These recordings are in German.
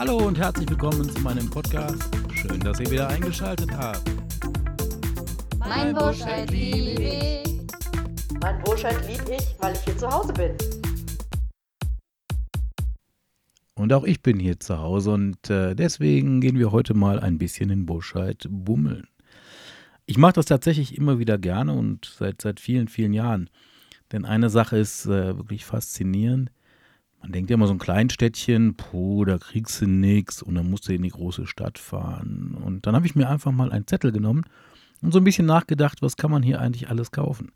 Hallo und herzlich willkommen zu meinem Podcast. Schön, dass ihr wieder eingeschaltet habt. Mein Burscheid lieb ich. Mein Burscheid lieb ich, weil ich hier zu Hause bin. Und auch ich bin hier zu Hause und äh, deswegen gehen wir heute mal ein bisschen in Burscheid bummeln. Ich mache das tatsächlich immer wieder gerne und seit, seit vielen, vielen Jahren. Denn eine Sache ist äh, wirklich faszinierend. Man denkt ja immer so ein Kleinstädtchen, puh, da kriegst du nichts und dann musst du in die große Stadt fahren. Und dann habe ich mir einfach mal einen Zettel genommen und so ein bisschen nachgedacht, was kann man hier eigentlich alles kaufen.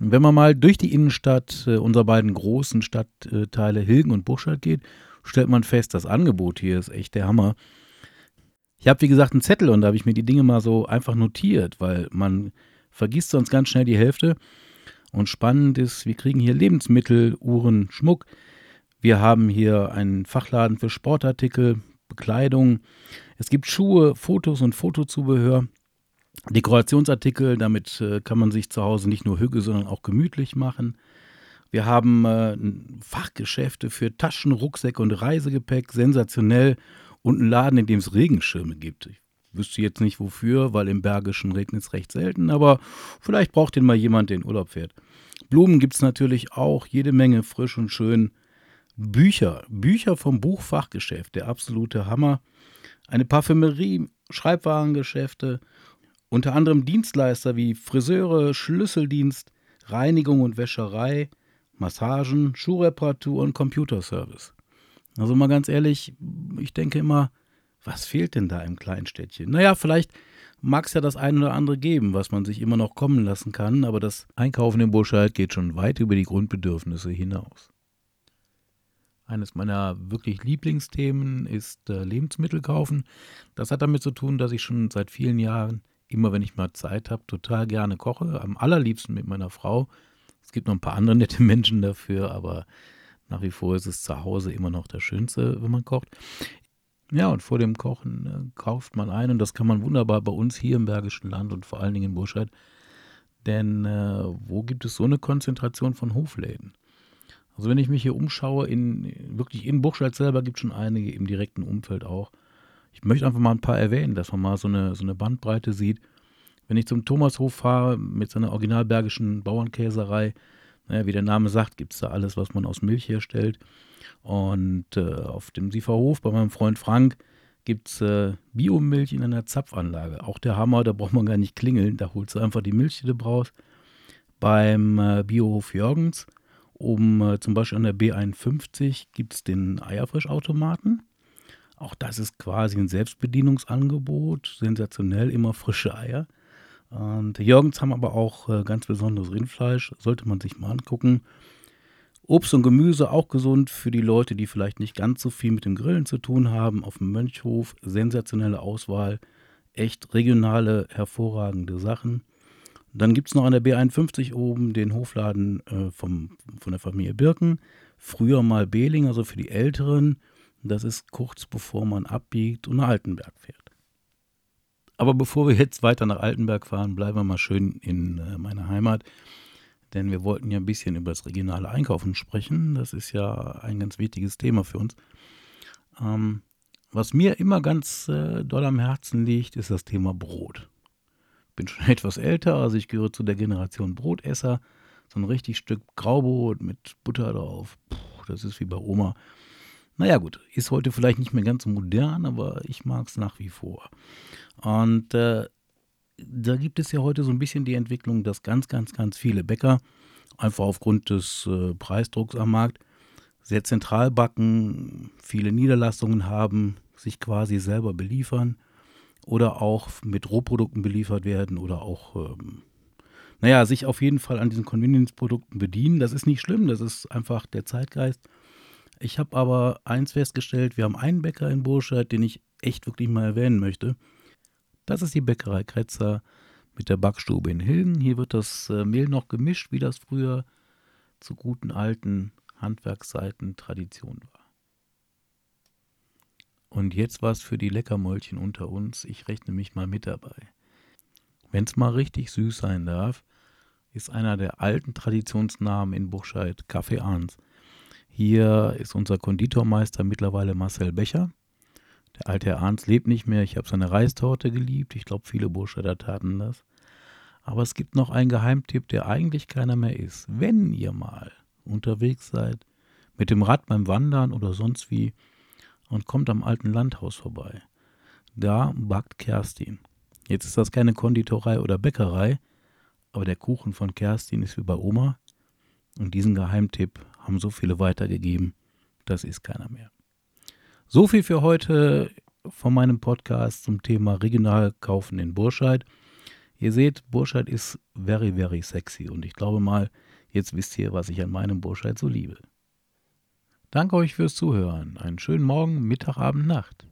Und wenn man mal durch die Innenstadt äh, unserer beiden großen Stadtteile Hilgen und Burscheid geht, stellt man fest, das Angebot hier ist echt der Hammer. Ich habe, wie gesagt, einen Zettel und da habe ich mir die Dinge mal so einfach notiert, weil man vergisst sonst ganz schnell die Hälfte. Und spannend ist, wir kriegen hier Lebensmittel, Uhren, Schmuck, wir haben hier einen Fachladen für Sportartikel, Bekleidung. Es gibt Schuhe, Fotos und Fotozubehör. Dekorationsartikel, damit äh, kann man sich zu Hause nicht nur hügge, sondern auch gemütlich machen. Wir haben äh, Fachgeschäfte für Taschen, Rucksäcke und Reisegepäck, sensationell. Und einen Laden, in dem es Regenschirme gibt. Ich wüsste jetzt nicht wofür, weil im Bergischen regnet es recht selten, aber vielleicht braucht den mal jemand, der in Urlaub fährt. Blumen gibt es natürlich auch, jede Menge frisch und schön. Bücher, Bücher vom Buchfachgeschäft, der absolute Hammer. Eine Parfümerie, Schreibwarengeschäfte, unter anderem Dienstleister wie Friseure, Schlüsseldienst, Reinigung und Wäscherei, Massagen, Schuhreparatur und Computerservice. Also mal ganz ehrlich, ich denke immer, was fehlt denn da im Kleinstädtchen? Naja, vielleicht mag es ja das eine oder andere geben, was man sich immer noch kommen lassen kann, aber das Einkaufen in Burscheid geht schon weit über die Grundbedürfnisse hinaus. Eines meiner wirklich Lieblingsthemen ist äh, Lebensmittel kaufen. Das hat damit zu tun, dass ich schon seit vielen Jahren, immer wenn ich mal Zeit habe, total gerne koche. Am allerliebsten mit meiner Frau. Es gibt noch ein paar andere nette Menschen dafür, aber nach wie vor ist es zu Hause immer noch das Schönste, wenn man kocht. Ja, und vor dem Kochen äh, kauft man ein und das kann man wunderbar bei uns hier im Bergischen Land und vor allen Dingen in Burscheid. Denn äh, wo gibt es so eine Konzentration von Hofläden? Also wenn ich mich hier umschaue, in, wirklich in Buchscheid selber gibt es schon einige, im direkten Umfeld auch. Ich möchte einfach mal ein paar erwähnen, dass man mal so eine, so eine Bandbreite sieht. Wenn ich zum Thomashof fahre mit seiner originalbergischen Bauernkäserei, naja, wie der Name sagt, gibt es da alles, was man aus Milch herstellt. Und äh, auf dem Sieferhof bei meinem Freund Frank gibt es äh, Biomilch in einer Zapfanlage. Auch der Hammer, da braucht man gar nicht klingeln, da holst du einfach die Milch, die du brauchst. Beim äh, Biohof Jürgens Oben äh, zum Beispiel an der B51 gibt es den Eierfrischautomaten. Auch das ist quasi ein Selbstbedienungsangebot. Sensationell, immer frische Eier. Und Jürgens haben aber auch äh, ganz besonderes Rindfleisch. Sollte man sich mal angucken. Obst und Gemüse auch gesund für die Leute, die vielleicht nicht ganz so viel mit dem Grillen zu tun haben. Auf dem Mönchhof sensationelle Auswahl. Echt regionale, hervorragende Sachen. Dann gibt es noch an der B51 oben den Hofladen äh, vom, von der Familie Birken. Früher mal Behling, also für die Älteren. Das ist kurz bevor man abbiegt und nach Altenberg fährt. Aber bevor wir jetzt weiter nach Altenberg fahren, bleiben wir mal schön in äh, meiner Heimat. Denn wir wollten ja ein bisschen über das regionale Einkaufen sprechen. Das ist ja ein ganz wichtiges Thema für uns. Ähm, was mir immer ganz äh, doll am Herzen liegt, ist das Thema Brot bin schon etwas älter, also ich gehöre zu der Generation Brotesser. So ein richtig Stück Graubrot mit Butter drauf. Puh, das ist wie bei Oma. Naja gut, ist heute vielleicht nicht mehr ganz so modern, aber ich mag es nach wie vor. Und äh, da gibt es ja heute so ein bisschen die Entwicklung, dass ganz, ganz, ganz viele Bäcker einfach aufgrund des äh, Preisdrucks am Markt sehr zentral backen, viele Niederlassungen haben, sich quasi selber beliefern oder auch mit Rohprodukten beliefert werden oder auch, ähm, naja, sich auf jeden Fall an diesen Convenience-Produkten bedienen. Das ist nicht schlimm, das ist einfach der Zeitgeist. Ich habe aber eins festgestellt, wir haben einen Bäcker in Burscheid, den ich echt wirklich mal erwähnen möchte. Das ist die Bäckerei Kretzer mit der Backstube in Hilden. Hier wird das äh, Mehl noch gemischt, wie das früher zu guten alten Handwerkszeiten Tradition war. Und jetzt was für die Leckermäulchen unter uns. Ich rechne mich mal mit dabei. Wenn es mal richtig süß sein darf, ist einer der alten Traditionsnamen in Buchscheid Kaffee Ahns. Hier ist unser Konditormeister mittlerweile Marcel Becher. Der alte Herr Arns lebt nicht mehr. Ich habe seine Reistorte geliebt. Ich glaube, viele Burscheider taten das. Aber es gibt noch einen Geheimtipp, der eigentlich keiner mehr ist. Wenn ihr mal unterwegs seid, mit dem Rad beim Wandern oder sonst wie, und kommt am alten Landhaus vorbei, da backt Kerstin. Jetzt ist das keine Konditorei oder Bäckerei, aber der Kuchen von Kerstin ist wie bei Oma. Und diesen Geheimtipp haben so viele weitergegeben, das ist keiner mehr. So viel für heute von meinem Podcast zum Thema regional kaufen in Burscheid. Ihr seht, Burscheid ist very, very sexy und ich glaube mal, jetzt wisst ihr, was ich an meinem Burscheid so liebe. Danke euch fürs Zuhören. Einen schönen Morgen, Mittag, Abend, Nacht.